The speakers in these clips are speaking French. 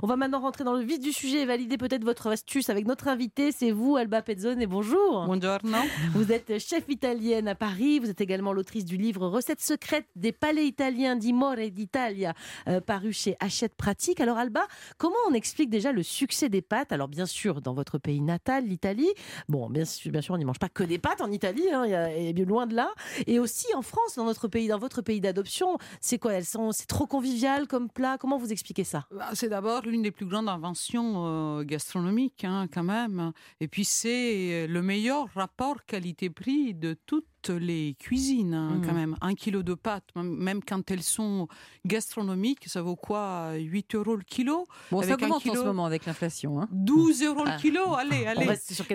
On va maintenant rentrer dans le vif du sujet et valider peut-être votre astuce avec notre invité. C'est vous, Alba Pezzone, et bonjour. Buongiorno. Vous êtes chef italienne à Paris. Vous êtes également l'autrice du livre Recettes secrètes des palais italiens d'Imore d'Italia, euh, paru chez Hachette Pratique. Alors, Alba, comment on explique déjà le succès des pâtes? Alors, bien sûr, dans votre pays natal, l'Italie. Bon, bien sûr, bien sûr on n'y mange pas que des pâtes en Italie, hein, et bien loin de là. Et aussi en France, dans notre pays, dans votre pays d'adoption. C'est quoi? Elles sont, c'est trop convivial comme plat? Comment vous expliquez ça? Bah, C'est d'abord l'une des plus grandes inventions euh, gastronomiques, hein, quand même. Et puis c'est le meilleur rapport qualité-prix de toutes les cuisines, hein, quand mmh. même. Un kilo de pâtes, même quand elles sont gastronomiques, ça vaut quoi 8 euros le kilo? Bon, avec ça augmente en ce moment avec l'inflation. Hein 12 euros le ah. kilo, allez, allez.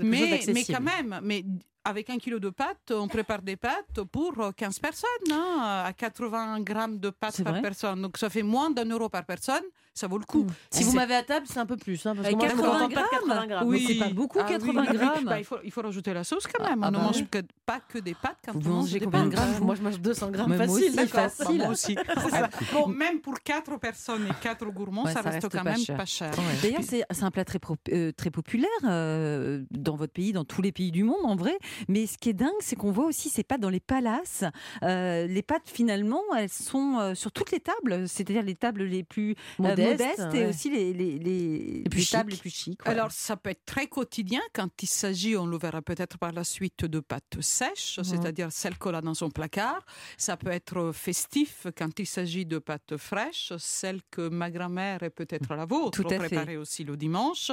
mais, mais quand même, mais avec un kilo de pâtes, on prépare des pâtes pour 15 personnes, hein, à 80 grammes de pâtes par personne. Donc ça fait moins d'un euro par personne, ça vaut le coup. Hmm. Si vous m'avez à table, c'est un peu plus. Hein, parce que moi, 80, grammes. 80 grammes. Oui. C'est pas beaucoup, 80 ah grammes. Bah, il, faut, il, faut, rajouter la sauce quand même. Ah, on ne bah mange pas que des pâtes quand vous on mange combien de grammes Moi, je mange 200 grammes facile. Moi facile. Moi aussi. bon, même pour 4 personnes et 4 gourmands, ça, reste, quand même pas cher. D'ailleurs, c'est un plat très, euh, très populaire euh, dans votre pays, dans tous les pays du monde, en vrai. Mais ce qui est dingue, c'est qu'on voit aussi ces pâtes dans les palaces. Euh, les pâtes, finalement, elles sont euh, sur toutes les tables, c'est-à-dire les tables les plus euh, modestes, et aussi les, les, les, plus tables les plus chics. Alors, ça peut être très quotidien quand il s'agit, on le verra peut-être par la suite, de pâtes sèches, c'est-à-dire celles qu'on a dans son placard. Ça peut être festif quand il s'agit de pâtes fraîches, celles que ma grand-mère est peut-être la vôtre, préparer aussi le dimanche.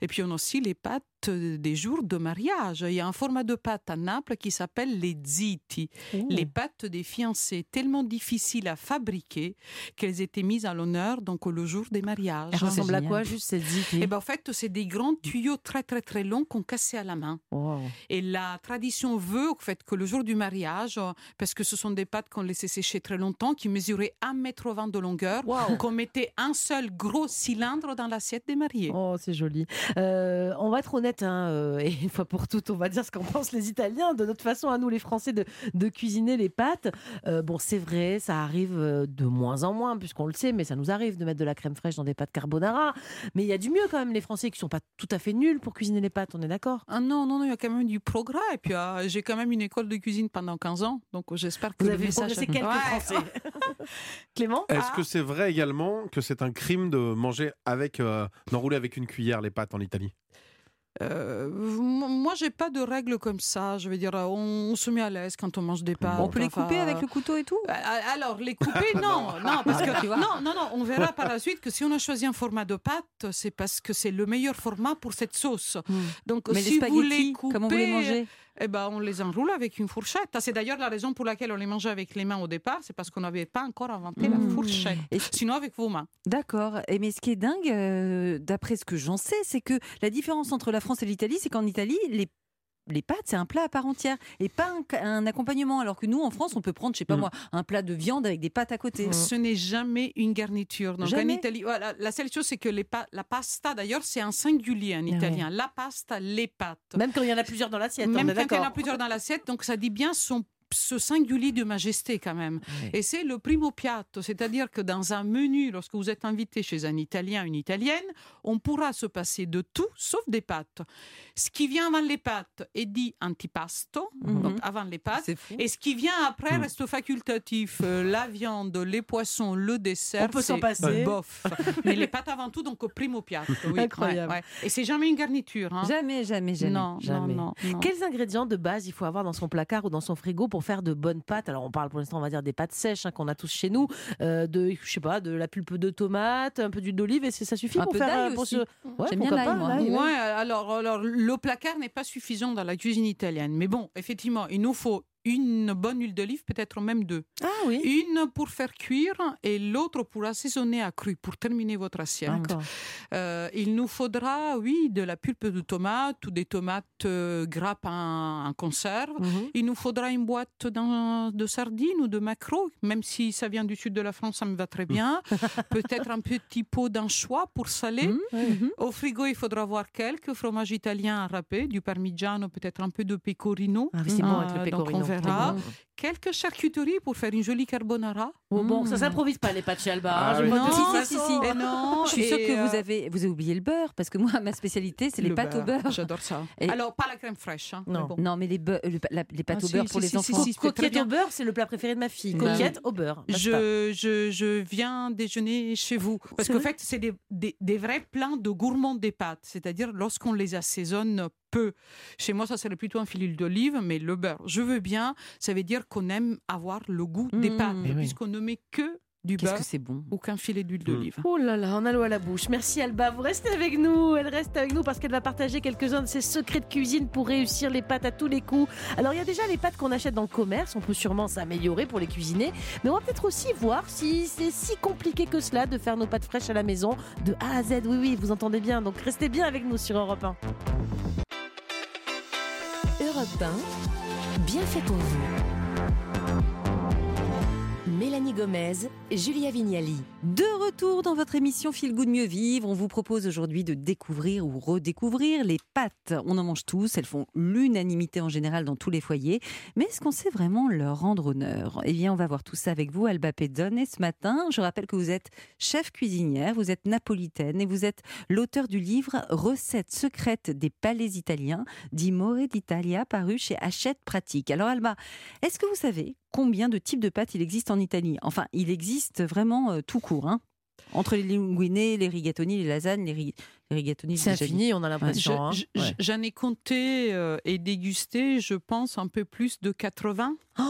Et puis, on a aussi les pâtes des jours de mariage. Il y a un format de pâte à Naples qui s'appelle les ziti, les pâtes des fiancés, tellement difficiles à fabriquer qu'elles étaient mises à l'honneur donc le jour des mariages. Elles ressemblent à quoi juste ces ziti? Eh ben en fait, c'est des grands tuyaux très très très longs qu'on cassait à la main. Et la tradition veut au fait que le jour du mariage, parce que ce sont des pâtes qu'on laissait sécher très longtemps, qui mesuraient 1,20 m de longueur, qu'on mettait un seul gros cylindre dans l'assiette des mariés. Oh, c'est joli. Euh, on va être honnête Hein, euh, et une fois pour toutes, on va dire ce qu'en pensent les Italiens de notre façon à nous, les Français, de, de cuisiner les pâtes. Euh, bon, c'est vrai, ça arrive euh, de moins en moins, puisqu'on le sait, mais ça nous arrive de mettre de la crème fraîche dans des pâtes carbonara. Mais il y a du mieux quand même, les Français qui sont pas tout à fait nuls pour cuisiner les pâtes, on est d'accord? Ah Non, non, non, il y a quand même du progrès. Et puis, j'ai quand même une école de cuisine pendant 15 ans, donc j'espère que vous avez progressé quelques Français. Clément? Est-ce que c'est vrai également que c'est un crime de manger avec, d'enrouler avec une cuillère les pâtes en Italie? Euh, moi, j'ai pas de règles comme ça. Je veux dire, on, se met à l'aise quand on mange des pâtes. On peut les couper avec le couteau et tout? euh, Alors, les couper, non, non, parce que non, non, non, on verra par la suite que si on a choisi un format de pâte, c'est parce que c'est le meilleur format pour cette sauce. Hmm. Donc, Mais si les vous les coupez, comment vous les mangez? Eh ben, on les enroule avec une fourchette. C'est d'ailleurs la raison pour laquelle on les mangeait avec les mains au départ, c'est parce qu'on n'avait pas encore inventé la mmh. fourchette. Sinon avec vos mains. D'accord. Et mais ce qui est dingue, euh, d'après ce que j'en sais, c'est que la différence entre la France et l'Italie, c'est qu'en Italie, les les pâtes, c'est un plat à part entière et pas un, accompagnement. Alors que nous, en France, on peut prendre, je sais pas mm. moi, un plat de viande avec des pâtes à côté. Ce n'est jamais une garniture. Donc en Italie, la seule chose, c'est que les la pasta, d'ailleurs, c'est un singulier en ah italien. La pasta, les pâtes. Même quand il y en a plusieurs dans l'assiette. Même quand il y en a plusieurs dans l'assiette, donc ça dit bien son ce singulier de majesté quand même. Et c'est le primo piatto, c'est-à-dire que dans un menu, lorsque vous êtes invité chez un Italien, une Italienne, on pourra se passer de tout sauf des pâtes. Ce qui vient avant les pâtes est dit antipasto, mhm. donc avant les pâtes, et ce qui vient après mm. reste facultatif. Euh, la viande, les poissons, le dessert, on peut s'en passer. Bof. Mais les pâtes avant tout, donc primo piatto. Oui. Incroyable. Et c'est jamais une garniture. Hein. Jamais, jamais, jamais. Non, jamais. Non, non, Quels ingrédients de base il faut avoir dans son placard ou dans son frigo pour faire de bonnes pâtes. Alors on parle pour l'instant, on va dire des pâtes sèches hein, qu'on a tous chez nous, euh, de je sais pas, de la pulpe de tomate, un peu d'huile d'olive. Et ça suffit pour faire euh, pour ce... ouais, J'aime bien l'ail, Ouais, alors, alors le placard n'est pas suffisant dans la cuisine italienne, mais bon, effectivement, il nous faut une bonne huile d'olive, peut-être même deux. Ah oui. Une pour faire cuire et l'autre pour assaisonner à cru, pour terminer votre assiette. Euh, il nous faudra, oui, de la pulpe de tomate ou des tomates euh, grappes en, conserve. Mhm. Il nous faudra une boîte de sardines ou de maquereaux, même si ça vient du sud de la France, ça me va très bien. peut-être un petit pot d'anchois pour saler. Mhm. Mhm. Au frigo, il faudra avoir quelques fromages italiens à râper, du parmigiano, peut-être un peu de pecorino. Ah, c'est bon avec le euh, pecorino. Verra quelques charcuteries pour faire une jolie carbonara. Oh, bon, ça Mmh. s'improvise pas les pâtes chez Alba. Ah hein, oui. Non, si, si, si. Et non, Je suis sûre que euh, vous avez, vous avez oublié le beurre, parce que moi, ma spécialité, c'est les le pâtes au beurre. J'adore ça. Et- Alors, pas la crème fraîche. hein, Non. mais bon. Non, mais les, beu- le- la- les pâtes Ah, au beurre si, pour les si, si, enfants. Coquette au beurre, c'est le plat préféré de ma fille. Bah Coquette au beurre. Je, je, je viens déjeuner chez vous. Parce qu'en fait, c'est des, des, des vrais plats de gourmands des pâtes. C'est-à-dire lorsqu'on les assaisonne peu. Chez moi, ça serait plutôt un fil d'olive, mais le beurre, je veux bien. Ça veut dire qu'on aime avoir le goût des Mmh. pâtes. Eh puisqu'on ne met que du Qu'est-ce beurre que c'est bon. ou qu'un filet d'huile Mm. d'olive. Oh là là, on a l'eau à la bouche. Merci Alba, vous restez avec nous. Elle reste avec nous parce qu'elle va partager quelques-uns de ses secrets de cuisine pour réussir les pâtes à tous les coups. Alors il y a déjà les pâtes qu'on achète dans le commerce, on peut sûrement s'améliorer pour les cuisiner, mais on va peut-être aussi voir si c'est si compliqué que cela de faire nos pâtes fraîches à la maison de A à Z. Oui oui, vous entendez bien. Donc restez bien avec nous sur Europe 1. Europe 1, bien fait pour vous. Mélanie Gomez, Julia Vignali. De retour dans votre émission Feel Good Mieux Vivre, on vous propose aujourd'hui de découvrir ou redécouvrir les pâtes. On en mange tous, elles font l'unanimité en général dans tous les foyers, mais est-ce qu'on sait vraiment leur rendre honneur? Eh bien, on va voir tout ça avec vous, Alba Pezzone. Et ce matin, je rappelle que vous êtes chef cuisinière, vous êtes napolitaine et vous êtes l'auteur du livre Recettes secrètes des palais italiens, d'Imore d'Italia, paru chez Hachette Pratique. Alors, Alba, est-ce que vous savez combien de types de pâtes il existe en Italie. Enfin, il existe vraiment euh, tout court, hein. Entre les linguine, les rigatoni, les lasagnes, les, les C'est infini, on a Je- l'impression. hein. je- Ouais. J'en ai compté euh, et dégusté, je pense, un peu plus de 80 Oh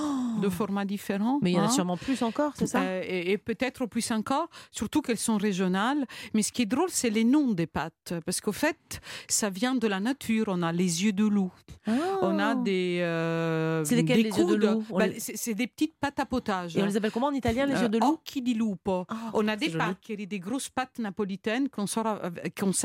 de formats différents. mais il y en a hein. sûrement plus encore, c'est ça? Euh, et, et peut-être plus encore, surtout qu'elles sont régionales. Mais ce qui est drôle, c'est les noms des pâtes. Parce qu'au fait, ça vient de la nature. On a les yeux de loup. On a Oh. des. euh, C'est lesquels, des les yeux de coudes. loup? Bah, les- c'est des petites pâtes à potage. Et on les appelle comment en italien, les yeux de loup? occhi di lupo. Ah, On a des paccheri, des grosses pâtes napolitaines qu'on sort,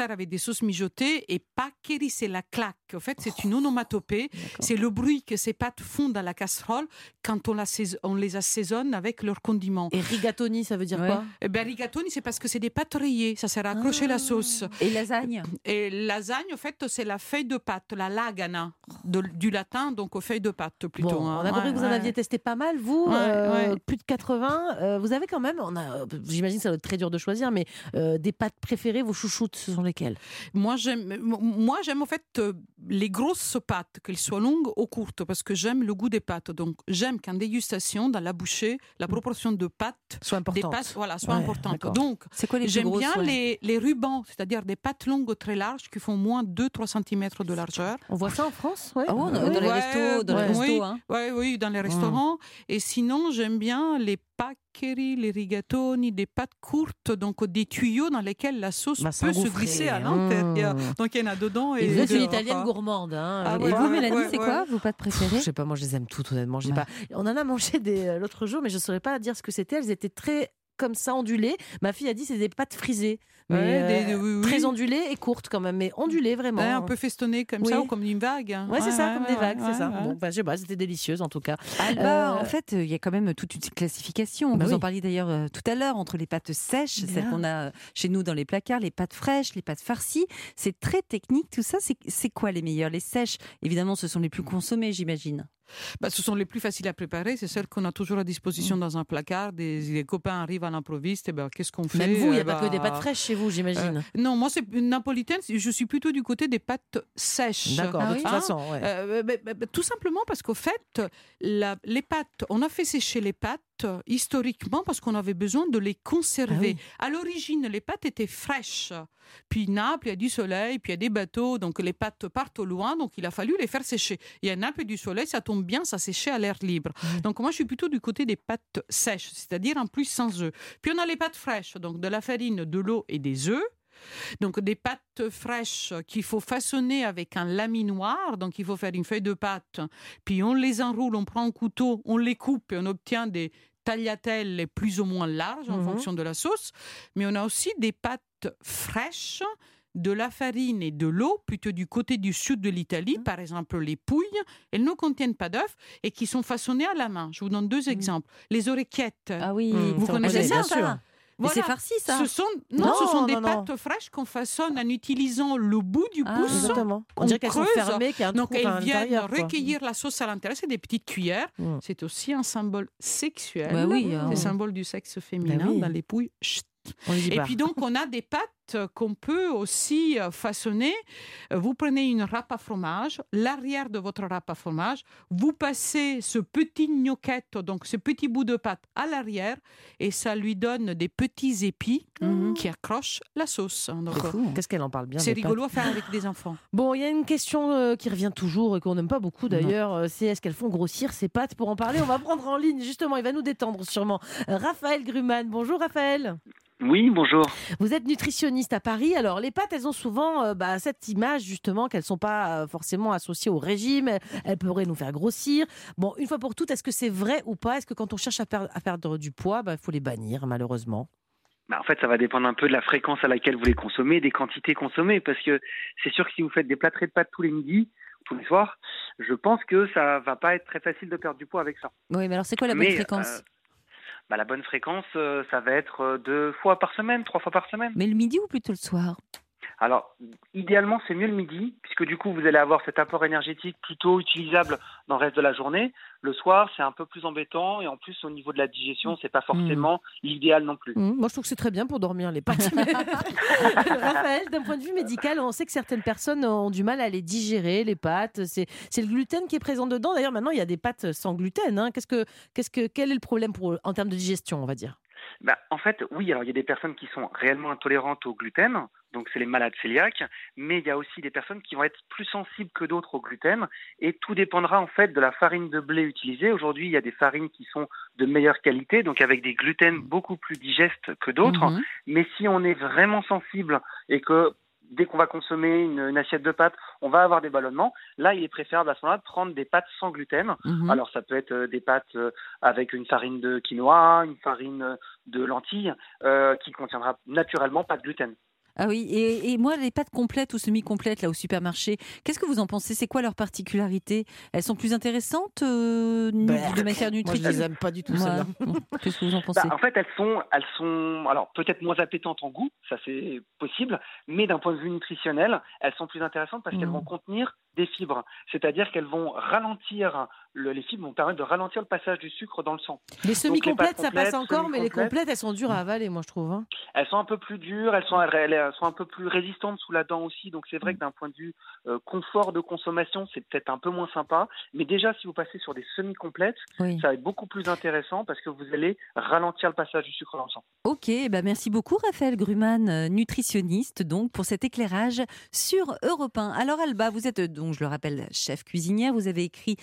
avec des sauces mijotées. Et paccheri, c'est la claque. En fait, c'est une onomatopée. C'est le bruit que ces pâtes font dans la casserole quand on, les assaisonne avec leurs condiments. Et rigatoni, ça veut dire Ouais. quoi Eh ben, rigatoni, c'est parce que c'est des pâtes rayées. Ça sert à accrocher la sauce. Et lasagne Et lasagne, en fait, c'est la feuille de pâte, la lagana, de- du latin, donc aux feuilles de pâte plutôt. Bon, hein. on a compris Ouais, que vous en aviez testé pas mal, vous, Ouais, euh, plus de 80. euh, vous avez quand même, on a, j'imagine que ça doit être très dur de choisir, mais euh, des pâtes préférées, vos chouchoutes, ce sont lesquelles? Moi, j'aime, moi, j'aime en fait euh, les grosses pâtes, qu'elles soient longues ou courtes, parce que j'aime le goût des pâtes. Donc, j'aime qu'en dégustation, dans la bouchée, la proportion de pâtes Soit des importantes. pâtes, voilà, soit Ouais, importante. Donc, C'est quoi les plus j'aime bien ouais? les, les rubans, c'est-à-dire des pâtes longues ou très larges qui font moins 2-3 cm de largeur. On voit ça en France ouais? Ah bon, dans, Oui. dans les restos, dans les ouais. restos, Oui. hein. Oui, oui, dans les restaurants. Et sinon, j'aime bien les paccheri, les rigatoni, des pâtes courtes, donc des tuyaux dans lesquels la sauce Bah, peut se glisser à l'intérieur. Mmh. Donc, il y en a dedans. Et, Et vous êtes une italienne gourmande. Hein, Ah Et ouais, vous. Mélanie, ouais, c'est ouais. quoi vos pâtes Pff, préférées Je sais pas, moi je les aime toutes honnêtement. Pas. On en a mangé des euh, l'autre jour, mais je saurais pas dire ce que c'était. Elles étaient très comme ça ondulées. Ma fille a dit c'est des pâtes frisées, mais Ouais, des- euh, oui, oui. très ondulées et courtes quand même, mais ondulées vraiment. Ouais, un peu festonné comme ça ou comme une vague. Ouais, c'est ça, comme des vagues, ouais, c'est ça. ouais. Bon, bah, je sais pas, c'était délicieux en tout cas. Alba, Euh, en fait, il y a quand même toute une classification. Bah Vous oui. en parliez d'ailleurs euh, tout à l'heure entre les pâtes sèches, celles qu'on a euh, chez nous dans les placards, les pâtes fraîches, les pâtes farcies. C'est très technique tout ça. C'est- C'est quoi les meilleures? Les sèches, évidemment, ce sont les plus consommées, j'imagine. Bah, ce sont les plus faciles à préparer, c'est celles qu'on a toujours à disposition dans un placard. Des, des copains arrivent à l'improviste, et ben qu'est-ce qu'on fait Même vous, il n'y a Eh pas ben, que des pâtes fraîches chez vous, j'imagine. euh, Non, moi c'est napolitaine. Je suis plutôt du côté des pâtes sèches. D'accord, ah de toute Hein façon. ouais. Euh, bah, bah, tout simplement parce qu'au fait, la- les pâtes, on a fait sécher les pâtes historiquement parce qu'on avait besoin de les conserver. Ah À l'origine, les pâtes étaient fraîches. Puis Naples, il y a du soleil, puis il y a des bateaux, donc les pâtes partent au loin, donc il a fallu les faire sécher. Il y a Naples et du soleil, ça tombe bien, ça séchait à l'air libre. Donc moi, je suis plutôt du côté des pâtes sèches, c'est-à-dire en plus sans œufs. Puis on a les pâtes fraîches, donc de la farine, de l'eau et des œufs. Donc des pâtes fraîches qu'il faut façonner avec un laminoir. Donc il faut faire une feuille de pâte, puis on les enroule, on prend un couteau, on les coupe et on obtient des tagliatelles plus ou moins larges en Mhm. fonction de la sauce. Mais on a aussi des pâtes fraîches de la farine et de l'eau, plutôt du côté du sud de l'Italie, par exemple les pouilles, elles ne contiennent pas d'œufs et qui sont façonnées à la main. Je vous donne deux exemples. Les oreillettes. Ah oui, Vous connaissez ça, bien ça sûr. Mais Voilà. c'est farci ça. Ce sont, non, Non, ce sont des non, pâtes fraîches qu'on façonne en utilisant le bout du Ah, pouce. Exactement. On on dirait qu'elles sont fermées, qu'il y a un Donc elles viennent quoi. recueillir la sauce à l'intérieur. C'est des petites cuillères. Mm. C'est aussi un symbole sexuel. Bah oui, C'est hein. le symbole du sexe féminin oui. dans les pouilles. Chut. Et puis donc, on a des pâtes qu'on peut aussi euh, façonner. Euh, Vous prenez une râpe à fromage, l'arrière de votre râpe à fromage, vous passez ce petit gnocchette, donc ce petit bout de pâte à l'arrière, et ça lui donne des petits épis Mhm. qui accrochent la sauce. Euh, fou. Qu'est-ce qu'elle en parle bien c'est des rigolo à faire avec des enfants. Bon, il y a une question euh, qui revient toujours et qu'on n'aime pas beaucoup d'ailleurs, c'est est-ce qu'elles font grossir ces pâtes Pour en parler, on va prendre en ligne justement, il va nous détendre sûrement. Raphaël Gruman, bonjour Raphaël. Oui, bonjour. Vous êtes nutritionniste à Paris. Alors, les pâtes, elles ont souvent euh, bah, cette image, justement, qu'elles ne sont pas euh, forcément associées au régime. Elles, pourraient nous faire grossir. Bon, une fois pour toutes, est-ce que c'est vrai ou pas? Est-ce que quand on cherche à, per- à perdre du poids, bah, il faut les bannir, malheureusement? Bah, en fait, ça va dépendre un peu de la fréquence à laquelle vous les consommez, des quantités consommées, parce que c'est sûr que si vous faites des plâtrés de pâtes tous les midis, tous les soirs, je pense que ça va pas être très facile de perdre du poids avec ça. Oui, mais alors c'est quoi la bonne Mais, fréquence? euh, bah, la bonne fréquence, euh, ça va être euh, deux fois par semaine, trois fois par semaine. Mais le midi ou plutôt le soir? Alors, idéalement, c'est mieux le midi, puisque du coup, vous allez avoir cet apport énergétique plutôt utilisable dans le reste de la journée. Le soir, c'est un peu plus embêtant, et en plus, au niveau de la digestion, c'est pas forcément l'idéal non plus. Hum, Moi, je trouve que c'est très bien pour dormir, les pâtes. Raphaël, d'un point de vue médical, on sait que certaines personnes ont du mal à les digérer, les pâtes. C'est c'est le gluten qui est présent dedans. D'ailleurs, maintenant, il y a des pâtes sans gluten. hein. Qu'est-ce que, qu'est-ce que, quel est le problème pour, en termes de digestion, on va dire? Bah, en fait, oui, alors il y a des personnes qui sont réellement intolérantes au gluten, donc c'est les malades cœliaques, mais il y a aussi des personnes qui vont être plus sensibles que d'autres au gluten, et tout dépendra en fait de la farine de blé utilisée. Aujourd'hui, il y a des farines qui sont de meilleure qualité, donc avec des gluten beaucoup plus digestes que d'autres, Mhm. mais si on est vraiment sensible et que dès qu'on va consommer une, une assiette de pâtes, on va avoir des ballonnements, là, il est préférable à ce moment-là de prendre des pâtes sans gluten, Mhm. alors ça peut être euh, des pâtes euh, avec une farine de quinoa, une farine euh, de lentilles, euh, qui contiendra naturellement pas de gluten. Ah oui, et, et moi, les pâtes complètes ou semi-complètes là au supermarché, qu'est-ce que vous en pensez? C'est quoi leur particularité Elles sont plus intéressantes euh, Bah, de matière Moi, je nutritive? les aime pas du tout, celles-là. Qu'est-ce que vous en pensez? Bah, en fait, elles sont, elles sont, alors peut-être moins appétantes en goût, ça c'est possible, mais d'un point de vue nutritionnel, elles sont plus intéressantes parce qu'elles Mhm. vont contenir des fibres, c'est-à-dire qu'elles vont ralentir, le- les fibres vont permettre de ralentir le passage du sucre dans le sang. Les semi-complètes, ça passe encore, mais les complètes, elles sont dures à avaler, moi, je trouve. hein. Elles sont un peu plus dures, elles sont, elles, elles sont un peu plus résistantes sous la dent aussi, donc c'est vrai que d'un point de vue euh, confort de consommation, c'est peut-être un peu moins sympa, mais déjà si vous passez sur des semi-complètes, Oui. ça va être beaucoup plus intéressant parce que vous allez ralentir le passage du sucre dans le sang. Ok, bah merci beaucoup Raphaël Gruman, euh, nutritionniste, donc pour cet éclairage sur Europe 1. Alors Alba, vous êtes donc, je le rappelle, chef cuisinière, vous avez écrit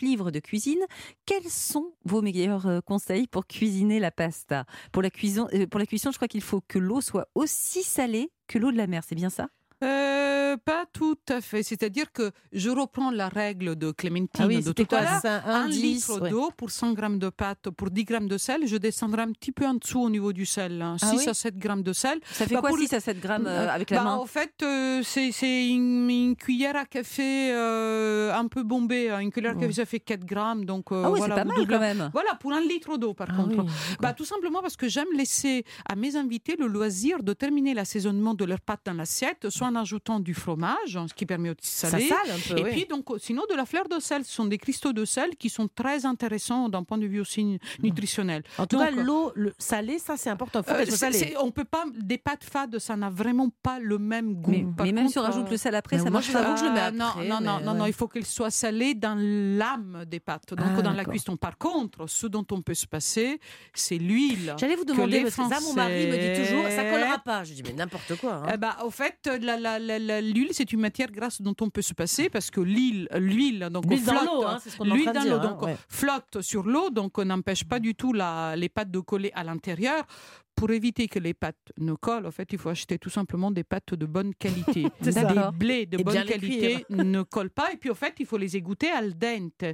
livres de cuisine. Quels sont vos meilleurs euh, conseils pour cuisiner la pasta? Pour la, cuisson, euh, pour la cuisson, je crois qu'il faut que l'eau soit aussi salée que l'eau de la mer, c'est bien ça? Euh, pas tout à fait. C'est-à-dire que je reprends la règle de Clémentine Ah oui, de tout à l'heure. Un, litre ouais. d'eau pour 100 grammes de pâte, pour 10 grammes de sel, je descendrai un petit peu en dessous au niveau du sel. hein. Ah 6 oui? à 7 grammes de sel. Ça fait Bah, quoi pour 6 à 7 grammes euh, avec la Bah, main? En fait, euh, c'est une, une cuillère à café un peu bombée. hein. Une cuillère à café, ça fait 4 grammes. Donc, Ah oui, voilà, c'est pas mal quand même. Voilà, pour un litre d'eau, par Ah contre. Bah, tout simplement parce que j'aime laisser à mes invités le loisir de terminer l'assaisonnement de leurs pâtes dans l'assiette, soit en ajoutant du fromage, hein, ce qui permet aussi de Ça saler. sale un peu, Et oui. puis, donc, sinon, de la fleur de sel. Ce sont des cristaux de sel qui sont très intéressants d'un point de vue aussi nu- nutritionnel. En tout Donc, cas, l'eau le- salée, ça c'est important. Faut euh, salée. c'est- on peut pas des pâtes fades, ça n'a vraiment pas le même goût. Mais, même si on rajoute euh, le sel après, mais ça moi, marche je je le mets ah, après, non, non, non, non, il faut qu'elle soit salée dans l'âme des pâtes, donc Ah, dans la cuisson. Par contre, ce dont on peut se passer, c'est l'huile. J'allais vous demander, les parce que ça, mon mari me dit toujours, ça collera pas. Je dis, mais n'importe quoi. hein. Eh ben, au fait, la- l'huile, c'est une matière grasse dont on peut se passer parce que l'huile, l'huile, donc L'huile dans flotte, l'eau, hein, ce l'huile dans l'eau, hein, donc ouais. flotte sur l'eau, donc on n'empêche pas du tout la- les pâtes de coller à l'intérieur. Pour éviter que les pâtes ne collent, en fait, il faut acheter tout simplement des pâtes de bonne qualité. Des blés de Et bonne les qualité ne collent pas. Et puis, au fait, il faut les égoutter al dente.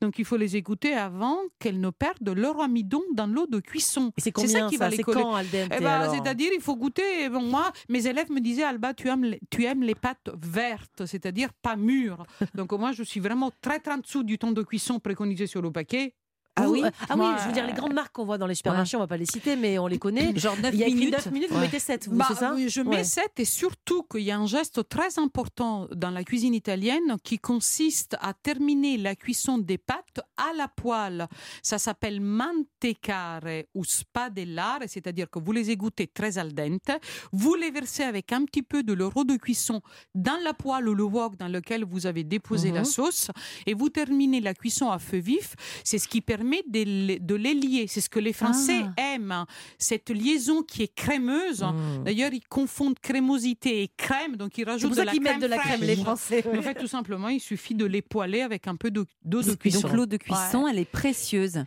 Donc, il faut les égoutter avant qu'elles ne perdent leur amidon dans l'eau de cuisson. C'est ça qui ça va les coller. Eh ben, c'est-à-dire, il faut goûter. Bon, moi, mes élèves me disaient, Alba, tu aimes les, tu aimes les pâtes vertes, c'est-à-dire pas mûres. Donc, moi, je suis vraiment très, très en dessous du temps de cuisson préconisé sur le paquet. Ah oui euh, Ah oui, Ouais. je veux dire, les grandes marques qu'on voit dans les supermarchés, on va pas les citer, mais on les connaît. Genre 9 Il y a minutes. 9 minutes, vous Ouais. mettez 7, vous, Bah, c'est ça oui, je mets Ouais. 7 et surtout qu'il y a un geste très important dans la cuisine italienne qui consiste à terminer la cuisson des pâtes à la poêle. Ça s'appelle mantecare ou spadellare, c'est-à-dire que vous les égouttez très al dente, vous les versez avec un petit peu de l'euro de cuisson dans la poêle ou le wok dans lequel vous avez déposé la Mhm. sauce et vous terminez la cuisson à feu vif. C'est ce qui permet de les, de les lier. C'est ce que les Français Ah. aiment, cette liaison qui est crémeuse. Mmh. D'ailleurs, ils confondent crémosité et crème, donc ils rajoutent pour de la qu'ils crème mettent de la crème, les Français. En fait, tout simplement, il suffit de les poêler avec un peu d'eau de cuisson. donc l'eau de cuisson, elle est précieuse.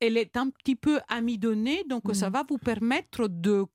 Elle est un petit peu amidonnée, donc Mhm. ça va vous permettre de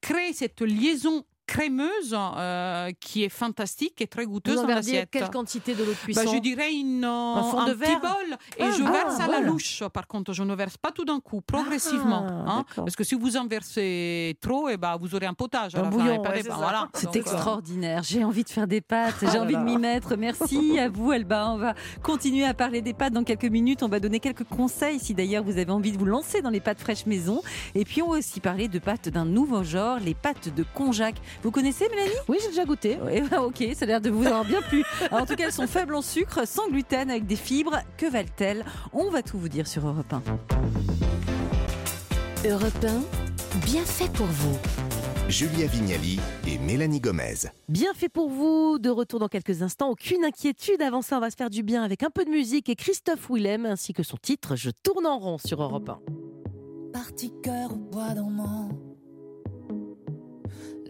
créer cette liaison crémeuse euh, qui est fantastique et très Vous goûteuse en l'assiette. quelle quantité de l'eau de cuisson Bah, je dirais une, Un fond de petit verre bol et Ah, je ah, verse à la voilà. louche. Par contre, je ne verse pas tout d'un coup, progressivement. Ah, hein, parce que si vous en versez trop, et ben, vous aurez un potage Un la bouillon, ouais, c'est voilà. Euh, extraordinaire. J'ai envie de faire des pâtes. J'ai envie de m'y mettre. Merci à vous, Elba. On va continuer à parler des pâtes dans quelques minutes. On va donner quelques conseils si d'ailleurs vous avez envie de vous lancer dans les pâtes fraîches maison. Et puis on va aussi parler de pâtes d'un nouveau genre, les pâtes de konjac. Vous connaissez, Mélanie? Oui, j'ai déjà goûté. Ouais, bah, ok, ça a l'air de vous avoir bien plu. Alors, en tout cas, elles sont faibles en sucre, sans gluten, avec des fibres. Que valent-elles? On va tout vous dire sur Europe 1. Europe 1, bien fait pour vous. Julia Vignali et Mélanie Gomez. Bien fait pour vous, de retour dans quelques instants. Aucune inquiétude, avant ça, on va se faire du bien avec un peu de musique et Christophe Willem ainsi que son titre Je tourne en rond sur Europe 1. Parti cœur au bois dormant,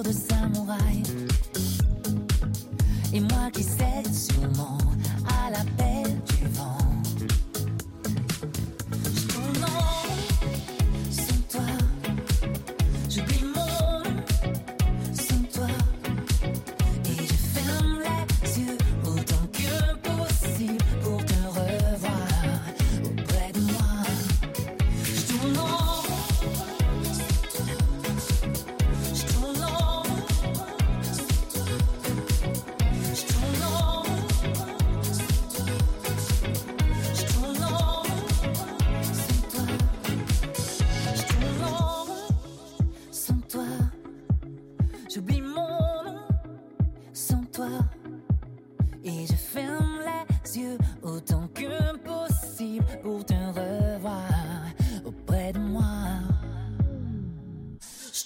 de samouraï. Et moi qui cède sûrement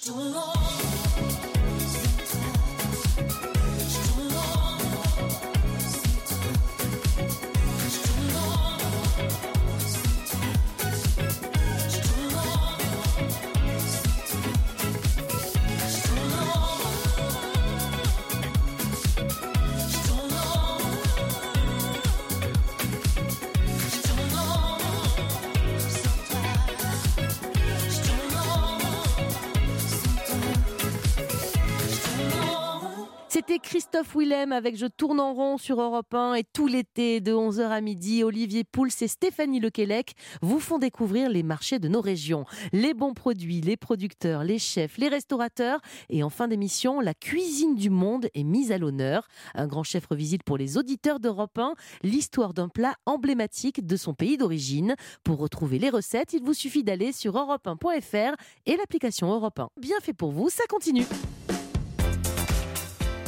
Je tourne Willem avec Je tourne en rond sur Europe 1 et tout l'été de 11h à midi, Olivier Pouls et Stéphanie Lequelec vous font découvrir les marchés de nos régions, les bons produits, les producteurs, les chefs, les restaurateurs et en fin d'émission, la cuisine du monde est mise à l'honneur. Un grand chef revisite pour les auditeurs d'Europe 1 l'histoire d'un plat emblématique de son pays d'origine. Pour retrouver les recettes, il vous suffit d'aller sur europe1.fr et l'application Europe 1. Bien fait pour vous, ça continue.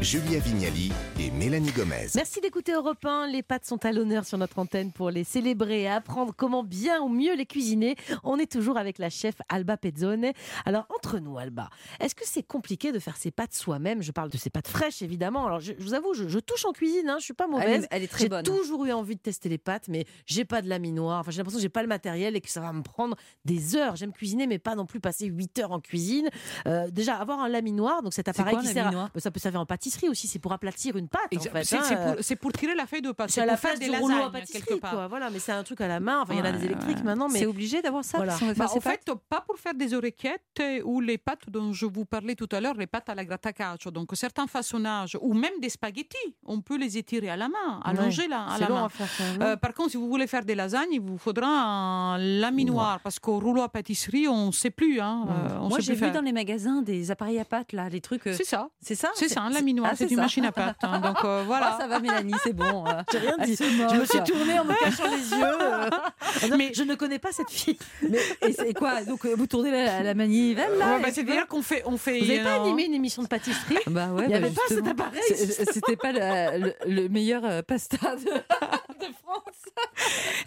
Julia Vignali et Mélanie Gomez. Merci d'écouter Europe 1. Les pâtes sont à l'honneur sur notre antenne pour les célébrer et apprendre comment bien ou mieux les cuisiner. On est toujours avec la chef Alba Pezzone. Alors, entre nous, Alba, est-ce que c'est compliqué de faire ses pâtes soi-même? Je parle de ces pâtes fraîches, évidemment. Alors, je, je vous avoue, je, je touche en cuisine, hein, je suis pas Elle mauvaise. est, elle est très J'ai bonne. toujours eu envie de tester les pâtes, mais j'ai pas de laminoir. Enfin, j'ai l'impression que j'ai pas le matériel et que ça va me prendre des heures. J'aime cuisiner, mais pas non plus passer 8 heures en cuisine. Euh, déjà, avoir un laminoir, donc cet appareil quoi, qui sert, à- laminoir ça peut servir en pâtisserie aussi. C'est pour aplatir une pâte. En Exact. fait, C'est hein, pour, pour tirer la feuille de pâte. c'est la pour faire place des du rouleau à pâtisserie, quelque part. quoi. Voilà, mais c'est un truc à la main. Enfin, il y en a des électriques ouais. maintenant, mais C'est obligé d'avoir ça Voilà. Bah, en fait, pâtes pas pour faire des oreillettes euh, ou les pâtes dont je vous parlais tout à l'heure, les pâtes à la grattacaccio. Donc certains façonnages ou même des spaghettis, on peut les étirer à la main, allonger là, à c'est la long main. à faire. ça, non Euh, par contre, si vous voulez faire des lasagnes, il vous faudra un laminoir parce qu'au rouleau à pâtisserie, on ne sait plus. Hein, euh, on Moi, j'ai vu dans les magasins des appareils à pâtes, là, les trucs. C'est ça. C'est ça? C'est ça, un laminoir. Ah, c'est une ça. machine à pâtes. hein. donc euh, voilà. Ah, ça va, Mélanie, c'est bon. euh. J'ai rien dit. se Je me suis tournée en me cachant les yeux. euh. Mais- je ne connais pas cette fille. Mais et c'est quoi Donc, vous tournez la, la manivelle, là Ouais, bah, C'est-à-dire qu'on fait, on fait. Vous n'avez pas animé une émission de pâtisserie Bah ouais, Il n'y bah, avait pas cet appareil. C'était pas le, le- le meilleur euh, pasta de, de France.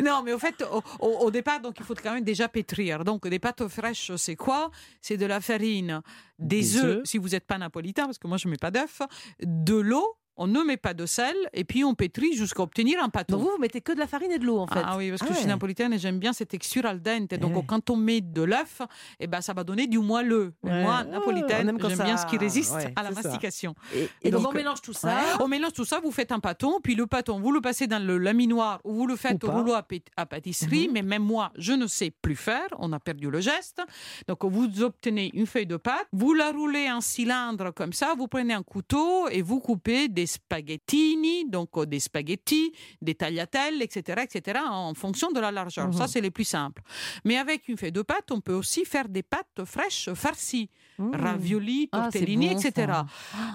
Non, mais au fait, au départ, donc il faut quand même déjà pétrir. Donc, des pâtes fraîches, c'est quoi? C'est de la farine, des, Des œufs, œufs. si vous n'êtes pas napolitain, parce que moi je ne mets pas d'œufs, de l'eau, on ne met pas de sel, et puis on pétrit jusqu'à obtenir un pâteau. Donc vous, vous mettez que de la farine et de l'eau, en fait. Ah oui, parce que Ah je suis ouais. napolitaine et j'aime bien cette texture al dente. Donc, Eh ouais. quand on met de l'œuf, eh ben, ça va donner du moelleux. Ouais. Moi, Oh, napolitaine, j'aime ça- bien ce qui résiste à la mastication. Et, et donc, on mélange tout ça. On mélange tout ça, vous faites un pâton, puis le pâton, vous le passez dans le laminoir ou vous le faites au rouleau à pâtisserie, Mhm. mais même moi, je ne sais plus faire, on a perdu le geste. Donc vous obtenez une feuille de pâte, vous la roulez en cylindre comme ça, vous prenez un couteau et vous coupez des spaghettini, donc euh, des spaghettis, des tagliatelles, etc., etc., en fonction de la largeur. Mhm. Ça, c'est les plus simples. Mais avec une feuille de pâte, on peut aussi faire des pâtes fraîches farcies, Mmh. ravioli, Ah, tortellini, bon, etc.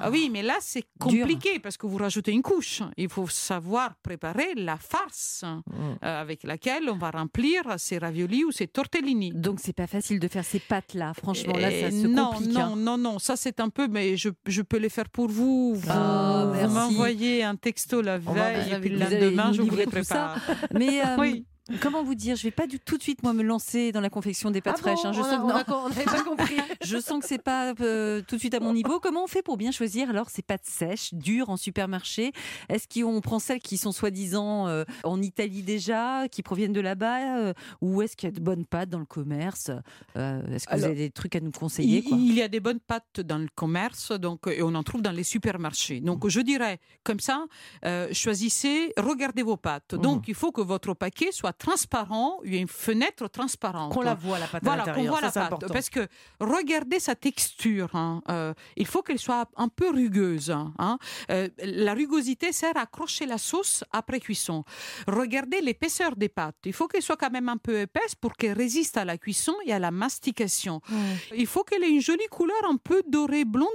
Ah oui, mais là, c'est Dur. compliqué parce que vous rajoutez une couche. Il faut savoir préparer la farce Mmh. euh, avec laquelle on va remplir ces raviolis ou ces tortellini. Donc, c'est pas facile de faire ces pâtes-là. Franchement, là, ça Et se non, complique. non, hein. non, non, ça c'est un peu, mais je, je peux les faire pour vous. Vous, Ah, vous m'envoyez un texto la veille et puis le lendemain, je vous les ça. prépare. Mais euh, Oui. Comment vous dire Je vais pas du tout de suite moi me lancer dans la confection des pâtes Ah fraîches. bon, hein. Je on sens a- que on n'avait pas compris. Je sens que c'est pas euh, tout de suite à mon niveau. Comment on fait pour bien choisir alors ces pâtes sèches, dures en supermarché? Est-ce qu'on prend celles qui sont soi-disant euh, en Italie déjà, qui proviennent de là-bas, euh, ou est-ce qu'il y a de bonnes pâtes dans le commerce? Est-ce que vous avez des trucs à nous conseiller Il, quoi? il y a des bonnes pâtes dans le commerce, donc et on en trouve dans les supermarchés. Donc je dirais comme ça, choisissez, regardez vos pâtes. Mhm. Donc il faut que votre paquet soit transparent, il y a une fenêtre transparente. Qu'on la voit, la pâte à Voilà, l'intérieur. voit ça, la pâte. important. Parce que regardez sa texture. hein. Euh, il faut qu'elle soit un peu rugueuse. hein. Euh, la rugosité sert à accrocher la sauce après cuisson. Regardez l'épaisseur des pâtes. Il faut qu'elle soit quand même un peu épaisse pour qu'elle résiste à la cuisson et à la mastication. Il faut qu'elle ait une jolie couleur un peu dorée blonde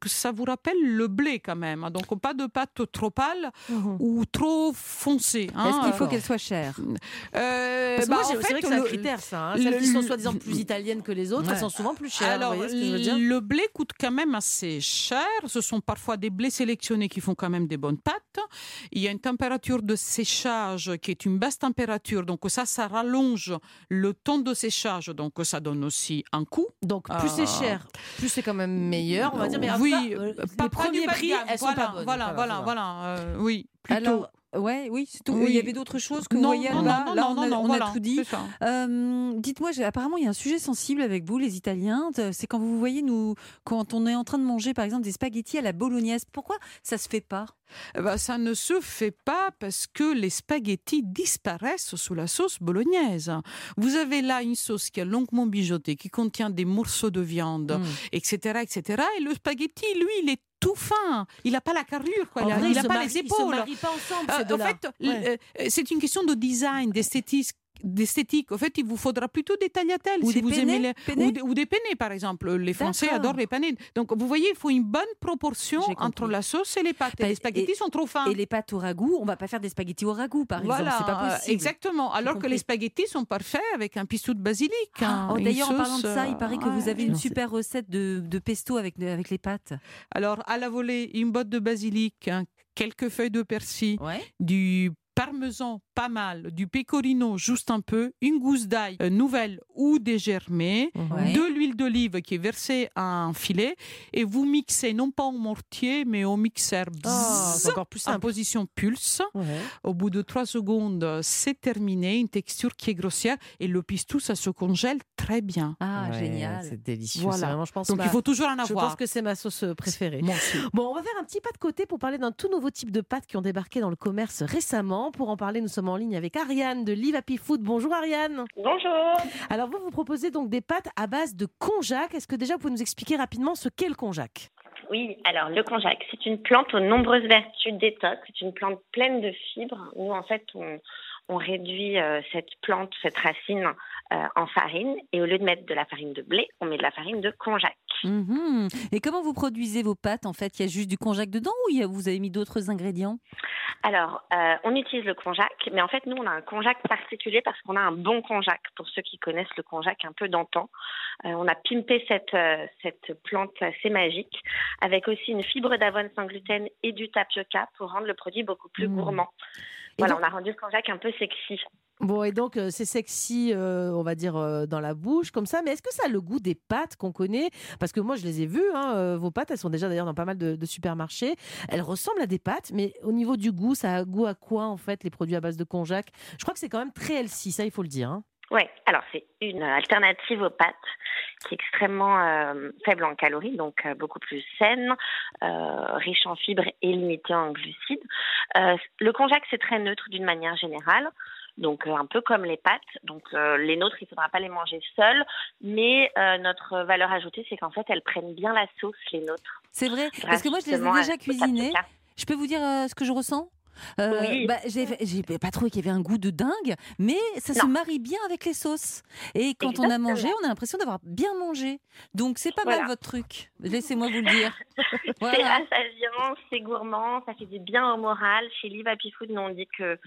que ça vous rappelle le blé quand même. hein. Donc pas de pâte trop pâle Mhm. ou trop foncée. hein. Est-ce qu'il faut qu'elle soit chère? Euh, Parce que bah, moi, en j'ai- c'est fait, vrai que c'est un le- critère, ça. hein. le- Celles qui sont soi-disant plus italiennes que les autres, Ouais. elles sont souvent plus chères. Alors, vous voyez ce que je veux dire? le blé coûte quand même assez cher. Ce sont parfois des blés sélectionnés qui font quand même des bonnes pâtes. Il y a une température de séchage qui est une basse température. Donc ça, ça rallonge le temps de séchage. Donc ça donne aussi un coût. Donc, plus c'est Ah. cher, plus c'est quand même meilleur, on va dire. Mais en oui, euh, pas- les premiers de prix, elles sont voilà, pas bonnes. Voilà, voilà, va. voilà. euh, oui, plutôt. Alors, ouais, oui, c'est tout. Oui. Il y avait d'autres choses que non, voyez non, là. non, Là, non, on non, a, non, on a tout dit. Euh, Dites-moi, apparemment, il y a un sujet sensible avec vous, les Italiens. de- C'est quand vous voyez, nous, quand on est en train de manger, par exemple, des spaghettis à la bolognaise. Pourquoi ça se fait pas? Eh ben, ça ne se fait pas parce que les spaghettis disparaissent sous la sauce bolognaise. Vous avez là une sauce qui est longuement bijotée, qui contient des morceaux de viande, etc., etc. Et le spaghetti, lui, il est tout fin. Il n'a pas la carrure, quoi. En il n'a pas les Ils se épaules. marient pas ensemble, Euh, en fait, Ouais. l- euh, c'est une question de design, d'esthétisme. D'esthétique. En fait, il vous faudra plutôt des tagliatelles Ou si des vous penne, aimez les ou, des, ou des penne, par exemple. Les Français adorent les penne. Donc vous voyez, il faut une bonne proportion entre la sauce et les pâtes. Et Bah, les spaghettis et- sont trop fins. Et les pâtes au ragoût, on va pas faire des spaghettis au ragoût, par exemple. Voilà, C'est pas possible. exactement. Alors que compris. les spaghettis sont parfaits avec un pistou de basilic. hein, Oh, D'ailleurs, en parlant de ça, il euh, paraît que vous avez une super recette de, de pesto avec, avec les pâtes. Alors, à la volée, une botte de basilic, hein, quelques feuilles de persil, Ouais. du parmesan pas mal, du pecorino juste un peu, une gousse d'ail euh, nouvelle ou dégermée, Ouais. de l'huile d'olive qui est versée à un filet et vous mixez non pas au mortier mais au mixeur Bzzz, c'est encore plus en position pulse. Ouais. Au bout de trois secondes, euh, c'est terminé, une texture qui est grossière et le pistou ça se congèle très bien. Ah, Ouais, génial. C'est délicieux. Voilà. Vraiment, je pense, Donc ma- il faut toujours en je avoir. pense que c'est ma sauce euh, préférée. Bon, on va faire un petit pas de côté pour parler d'un tout nouveau type de pâtes qui ont débarqué dans le commerce récemment. Pour en parler, nous sommes en ligne avec Ariane de Live Happy Food. Bonjour Ariane. Bonjour. Alors vous, vous proposez donc des pâtes à base de konjac. Est-ce que déjà vous pouvez nous expliquer rapidement ce qu'est le konjac? Oui, alors le konjac, c'est une plante aux nombreuses vertus détox. C'est une plante pleine de fibres. Nous, en fait, on, on réduit euh, cette plante, cette racine euh, en farine. Et au lieu de mettre de la farine de blé, on met de la farine de konjac. Mhm. Et comment vous produisez vos pâtes En fait, il y a juste du konjac dedans ou il y a- vous avez mis d'autres ingrédients? Alors, euh, on utilise le konjac, mais en fait, nous, on a un konjac particulier parce qu'on a un bon konjac. Pour ceux qui connaissent le konjac un peu d'antan, Euh, on a pimpé cette, cette plante assez magique avec aussi une fibre d'avoine sans gluten et du tapioca pour rendre le produit beaucoup plus Mmh. gourmand. Voilà, donc- on a rendu le konjac un peu sexy. Bon, et donc euh, c'est sexy, euh, on va dire, euh, dans la bouche, comme ça. Mais est-ce que ça a le goût des pâtes qu'on connaît? Parce que moi, je les ai vues, hein, vos pâtes, elles sont déjà d'ailleurs dans pas mal de, de supermarchés. Elles ressemblent à des pâtes, mais au niveau du goût, ça a goût à quoi, en fait, les produits à base de konjac Je crois que c'est quand même très healthy, ça, il faut le dire. hein. Oui, alors c'est une alternative aux pâtes qui est extrêmement euh, faible en calories, donc euh, beaucoup plus saine, euh, riche en fibres et limitée en glucides. Le konjac, c'est très neutre d'une manière générale. Donc un peu comme les pâtes, donc les nôtres, il ne faudra pas les manger seuls, mais notre valeur ajoutée, c'est qu'en fait, elles prennent bien la sauce, les nôtres. C'est vrai Parce que moi, je les ai déjà cuisinées. Je peux vous dire ce que je ressens? Euh, Oui. bah, j'ai pas trouvé qu'il y avait un goût de dingue, mais ça se marie bien avec les sauces. Et quand on a mangé, on a l'impression d'avoir bien mangé. Donc c'est pas Voilà. mal votre truc. Laissez-moi vous le dire. C'est Voilà. rassasiant, c'est gourmand, ça fait du bien au moral. Chez Live Happy Food, nous on dit que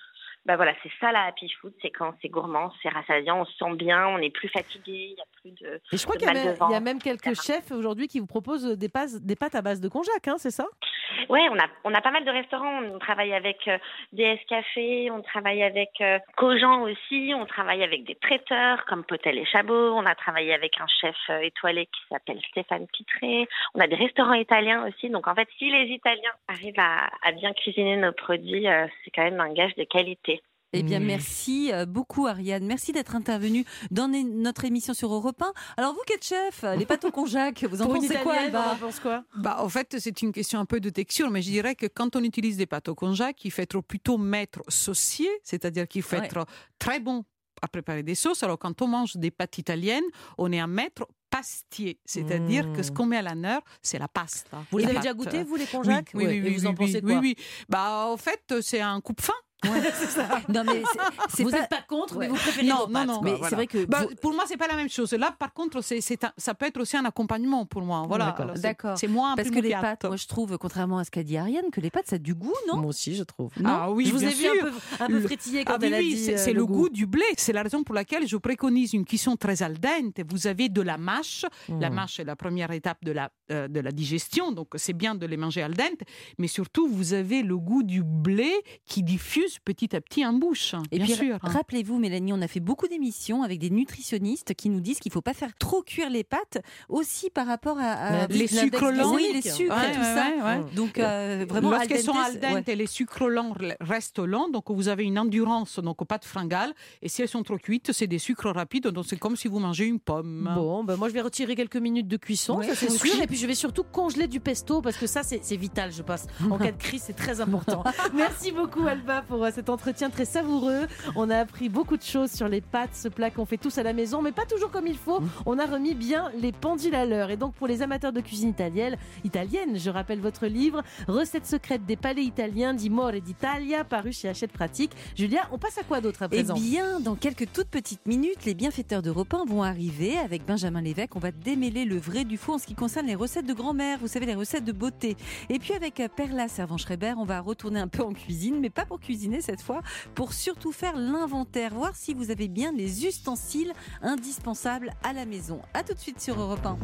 bah voilà, c'est ça la Happy Food, c'est quand c'est gourmand, c'est rassasiant, on se sent bien, on n'est plus fatigué, il n'y a plus de... Et je crois qu'il y, a même- il y a ventre, même quelques chefs aujourd'hui qui vous proposent des pâtes, des pâtes à base de konjac, hein, c'est ça? Ouais, on a, on a pas mal de restaurants, on travaille avec euh, DS Café, on travaille avec euh, Cogent aussi, on travaille avec des traiteurs comme Potel et Chabot, on a travaillé avec un chef euh, étoilé qui s'appelle Stéphane Pitré, on a des restaurants italiens aussi, donc en fait si les Italiens arrivent à, à bien cuisiner nos produits, euh, c'est quand même un gage de qualité. Eh bien, merci euh, beaucoup, Ariane. Merci d'être intervenue dans notre émission sur Europe 1. Alors, vous qui êtes chef, les pâtes au konjac, vous en Pour pensez quoi, on Alba en pense quoi? Bah, en fait, c'est une question un peu de texture, mais je dirais que quand on utilise des pâtes au konjac, il faut être plutôt maître saucier, c'est-à-dire qu'il faut Ouais. être très bon à préparer des sauces. Alors, quand on mange des pâtes italiennes, on est un maître pastier, c'est-à-dire que ce Mm. qu'on met à l'honneur, c'est la pasta. Vous La les avez déjà goûté, vous, les Oui, konjac oui, oui, oui, vous en oui, pensez oui, quoi? oui, oui. Bah, en fait, c'est un coupe-fin. Non, mais c'est- c'est Vous n'êtes pas contre, mais vous préférez Non, vos non, pâtes, non. quoi, Mais voilà. c'est vrai que... Bah, vous- pour moi, c'est pas la même chose. Là, par contre, c'est, c'est un- ça peut être aussi un accompagnement pour moi. Voilà. D'accord. C'est- D'accord. C'est moins Parce que les pâtes, moi je trouve, contrairement à ce qu'a dit Ariane, que les pâtes ça a du goût, non? Moi aussi, je trouve. Non? Ah oui, je vous bien ai vu sûr. un peu, un peu Le- frétiller quand Ah oui, elle a oui, dit c'est, euh, c'est le goût du blé. C'est la raison pour laquelle je préconise une cuisson très al dente. Vous avez de la mâche. La Mm. mâche est la première étape de la, euh, de la digestion, donc c'est bien de les manger al dente. Mais surtout, vous avez le goût du blé qui diffuse petit à petit en bouche. Et bien puis, sûr. hein. rappelez-vous, Mélanie, on a fait beaucoup d'émissions avec des nutritionnistes qui nous disent qu'il ne faut pas faire trop cuire les pâtes, aussi par rapport à, Les sucres lents. Oui, les sucres Ouais, et tout ouais, ça. ouais, ouais. Donc, euh, vraiment, Lorsqu'elles sont al dente, ouais. les sucres lents re- restent lents, donc vous avez une endurance, donc pas de fringales. Et si elles sont trop cuites, c'est des sucres rapides, donc c'est comme si vous mangez une pomme. Bon, ben moi je vais retirer quelques minutes de cuisson, Ouais, ça c'est sûr. aussi. Et puis je vais surtout congeler du pesto parce que ça c'est c'est vital, je pense. En cas de crise, c'est très important. Merci beaucoup Alba pour pour euh, cet entretien très savoureux. On a appris beaucoup de choses sur les pâtes, ce plat qu'on fait tous à la maison, mais pas toujours comme il faut. Mmh. On a remis bien les pendules à l'heure. Et donc, pour les amateurs de cuisine italienne, italienne, je rappelle votre livre, Recettes secrètes des palais italiens d'Imore d'Italia, paru chez Hachette Pratique. Julia, on passe à quoi d'autre à Eh présent? bien, dans quelques toutes petites minutes, les bienfaiteurs d'Europe 1 vont arriver avec Benjamin Lévesque. On va démêler le vrai du faux en ce qui concerne les recettes de grand-mère, vous savez, les recettes de beauté. Et puis avec euh, Perla Servan-Schreiber, on va retourner un peu en cuisine, mais pas pour cuisiner cette fois, pour surtout faire l'inventaire, voir si vous avez bien les ustensiles indispensables à la maison. À tout de suite sur Europe 1.